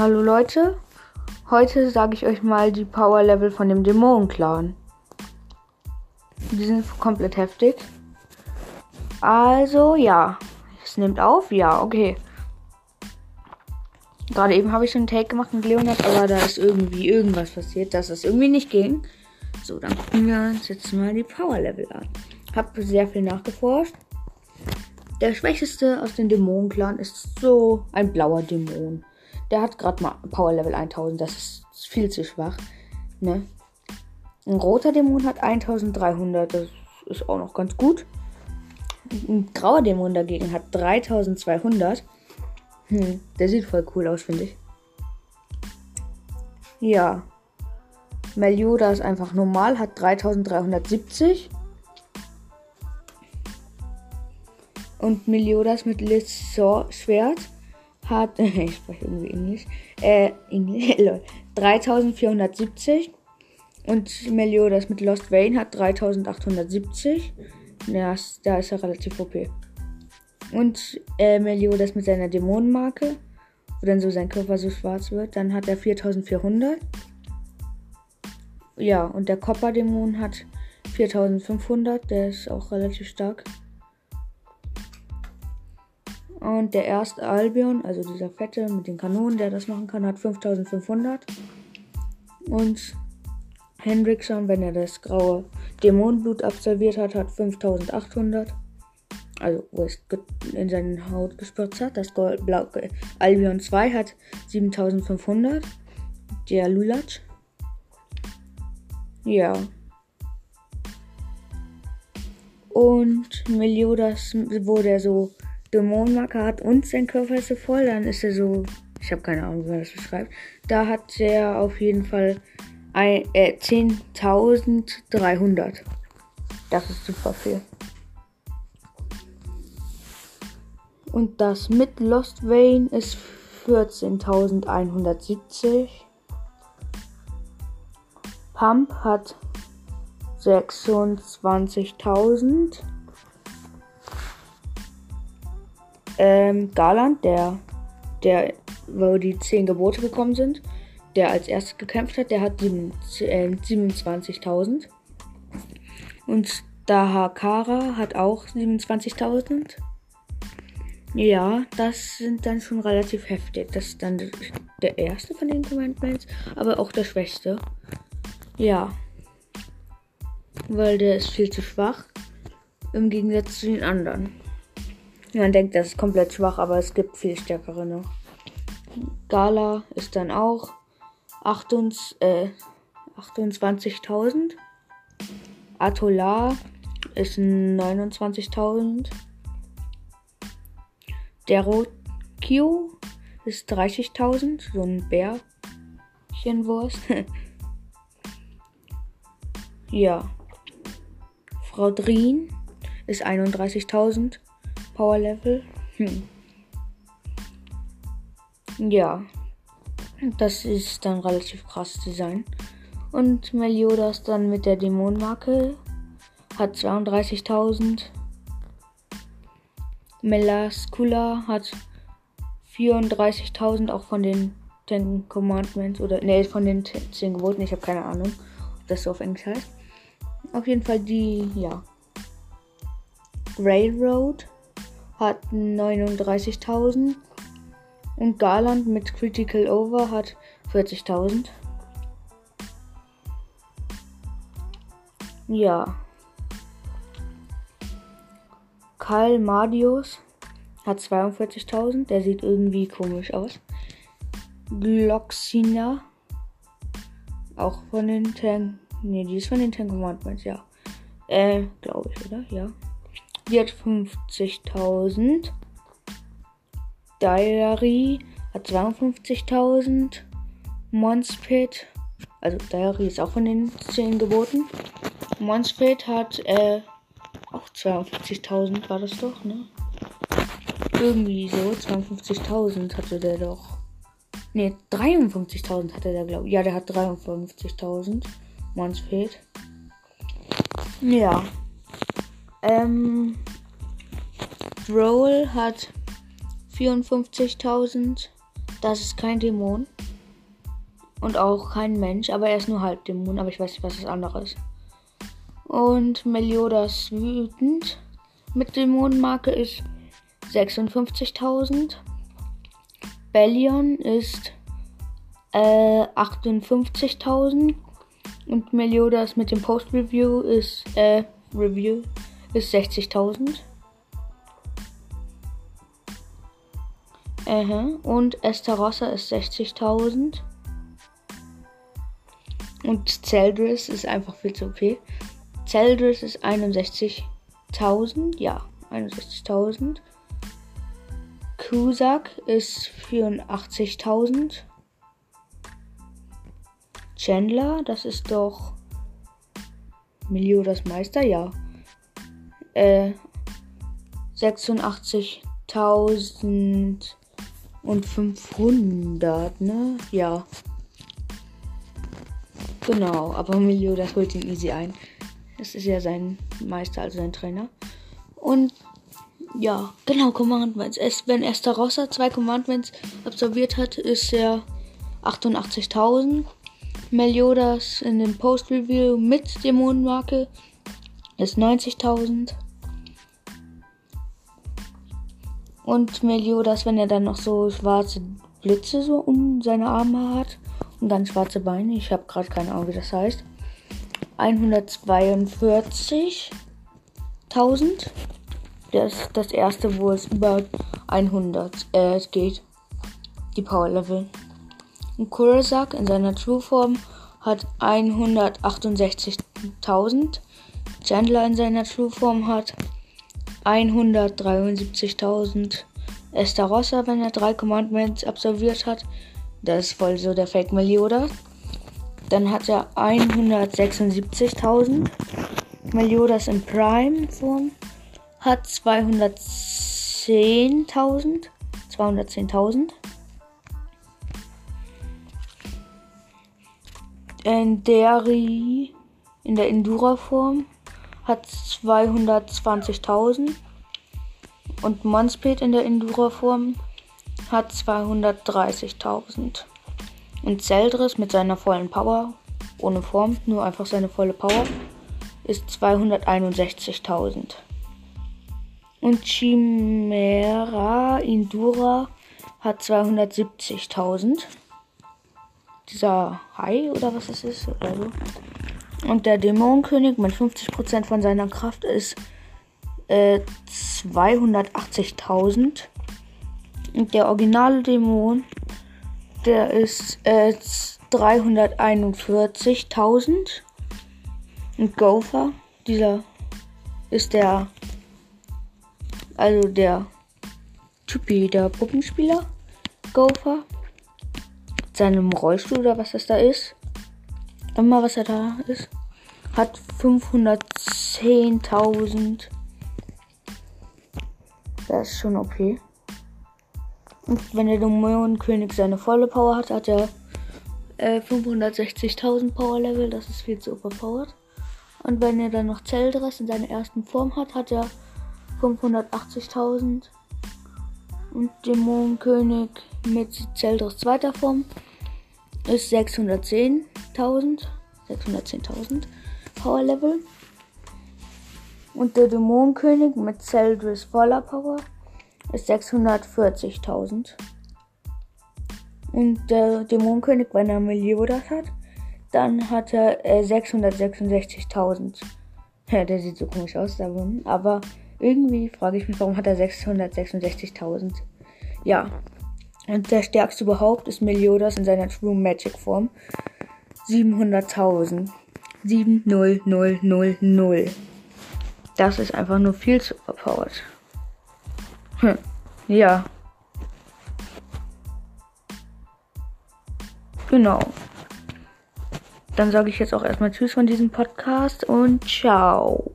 Hallo Leute, heute sage ich euch mal die Power Level von dem Dämonen-Clan. Die sind komplett heftig. Also ja, es nimmt auf, ja, okay. Gerade eben habe ich schon einen Take gemacht mit Leonard, aber da ist irgendwie irgendwas passiert, dass es irgendwie nicht ging. So, dann gucken wir uns jetzt mal die Power Level an. Hab sehr viel nachgeforscht. Der schwächste aus dem Dämonen-Clan ist so ein blauer Dämon. Der hat gerade mal Power Level 1000. Das ist viel zu schwach. Ne? Ein roter Dämon hat 1300. Das ist auch noch ganz gut. Ein grauer Dämon dagegen hat 3200. Hm, der sieht voll cool aus, finde ich. Ja. Melioda ist einfach normal, hat 3370. Und Meliodas mit Liz Schwert hat, ich spreche irgendwie Englisch, äh, Englisch, 3470. Und Meliodas mit Lost Vein hat 3870. Ja, da ist er relativ OP. Und äh, Meliodas mit seiner Dämonenmarke, wo dann so sein Körper so schwarz wird, dann hat er 4400. Ja, und der Copper-Dämon hat 4500, der ist auch relativ stark. Und der erste Albion, also dieser fette mit den Kanonen, der das machen kann, hat 5500. Und Hendrickson, wenn er das graue Dämonenblut absolviert hat, hat 5800. Also, wo es in seine Haut gespritzt hat. Das Gold, Blau, Albion 2 hat 7500. Der Lulatsch. Ja. Und Meliodas, wo der so Dämonenmarker hat und sein Körper ist so voll, dann ist er so. Ich habe keine Ahnung, wie man das beschreibt. Da hat er auf jeden Fall äh, 10.300. Das ist super viel. Und das mit Lost Vein ist 14.170. Pump hat 26.000. Ähm, Garland, der, der, wo die 10 Gebote gekommen sind, der als erstes gekämpft hat, der hat 27.000. Äh, Und Dahakara hat auch 27.000. Ja, das sind dann schon relativ heftig. Das ist dann der erste von den Commandments, aber auch der schwächste. Ja. Weil der ist viel zu schwach. Im Gegensatz zu den anderen. Man denkt, das ist komplett schwach, aber es gibt viel stärkere noch. Gala ist dann auch 28.000. Äh, 28 Atola ist 29.000. Derokio ist 30.000. So ein Bärchenwurst. ja. Frau Drin ist 31.000. Power Level. Hm. Ja. Das ist dann relativ krass Design. Und Meliodas dann mit der Dämonenmarke hat 32.000. Melascula hat 34.000 auch von den 10 Commandments oder ne, von den 10 Geboten. Ich habe keine Ahnung, ob das so auf Englisch heißt. Auf jeden Fall die, ja. Railroad hat 39.000 und Garland mit Critical Over hat 40.000. Ja. Karl Madius hat 42.000. Der sieht irgendwie komisch aus. Gloxina. Auch von den Ten. Ne, die ist von den Ten Commandments, ja. Äh, glaube ich, oder? Ja. Die hat 50.000. Diary hat 52.000. Monspit, also Diary ist auch von den 10 geboten. Monspit hat äh, auch 52.000 war das doch, ne? Irgendwie so, 52.000 hatte der doch. Ne, 53.000 hatte der, glaube ich. Ja, der hat 53.000. Monspit. Ja. Ähm, Droll hat 54.000. Das ist kein Dämon. Und auch kein Mensch, aber er ist nur halb Dämon, aber ich weiß nicht, was das andere ist. Und Meliodas wütend mit Dämonenmarke ist 56.000. Bellion ist äh, 58.000. Und Meliodas mit dem Post-Review ist, äh, Review ist 60.000. Äh, und Estarossa ist 60.000. Und Zeldris ist einfach viel zu OP. Zeldris ist 61.000. Ja, 61.000. Kusak ist 84.000. Chandler, das ist doch Meliodas Meister, ja. Äh, 86.500, ne? Ja. Genau, aber Meliodas holt ihn easy ein. Das ist ja sein Meister, also sein Trainer. Und ja, genau, Commandments. Es, wenn Estarossa zwei Commandments absolviert hat, ist er 88.000. Meliodas in den Post-Review mit Dämonenmarke ist 90.000. Und Meliodas, wenn er dann noch so schwarze Blitze so um seine Arme hat und dann schwarze Beine, ich habe gerade keine Ahnung, wie das heißt. 142.000. Das ist das erste, wo es über 100 äh, geht. Die Power Level. Und Kurosaki in seiner True Form hat 168.000. Chandler in seiner True Form hat 173.000. Estarossa, wenn er drei Commandments absolviert hat, das ist voll so der Fake Melioda. Dann hat er 176.000. Meliodas in Prime Form hat 210.000. 210.000. Enderi in der Endura-Form hat 220.000 und Monspeed in der Endura-Form hat 230.000. Und Zeldris mit seiner vollen Power, ohne Form, nur einfach seine volle Power, ist 261.000. Und Chimera Endura hat 270.000 dieser Hai oder was das ist oder so. Und der Dämonenkönig mit 50% von seiner Kraft ist äh, 280.000. Und der originale Dämon, der ist äh, 341.000. Und Gopher, dieser ist der, also der Typi, der Puppenspieler. Gopher seinem Rollstuhl oder was das da ist. Immer was er da ist. Hat 510.000. Das ist schon okay. Und wenn der Dämonenkönig seine volle Power hat, hat er äh, 560.000 Power Level. Das ist viel zu overpowered. Und wenn er dann noch Zeldress in seiner ersten Form hat, hat er 580.000. Und Dämonenkönig mit Zeldress zweiter Form ist 610.000. 610.000 Power Level. Und der Dämonenkönig mit Celdris voller Power ist 640.000. Und der Dämonenkönig, wenn er Meliodas hat, dann hat er äh, 666.000. Ja, der sieht so komisch aus, aber irgendwie frage ich mich, warum hat er 666.000? Ja, der stärkste überhaupt ist Meliodas in seiner True Magic Form. 700.000. 7000. Das ist einfach nur viel zu overpowered. Hm. Ja. Genau. Dann sage ich jetzt auch erstmal Tschüss von diesem Podcast und ciao.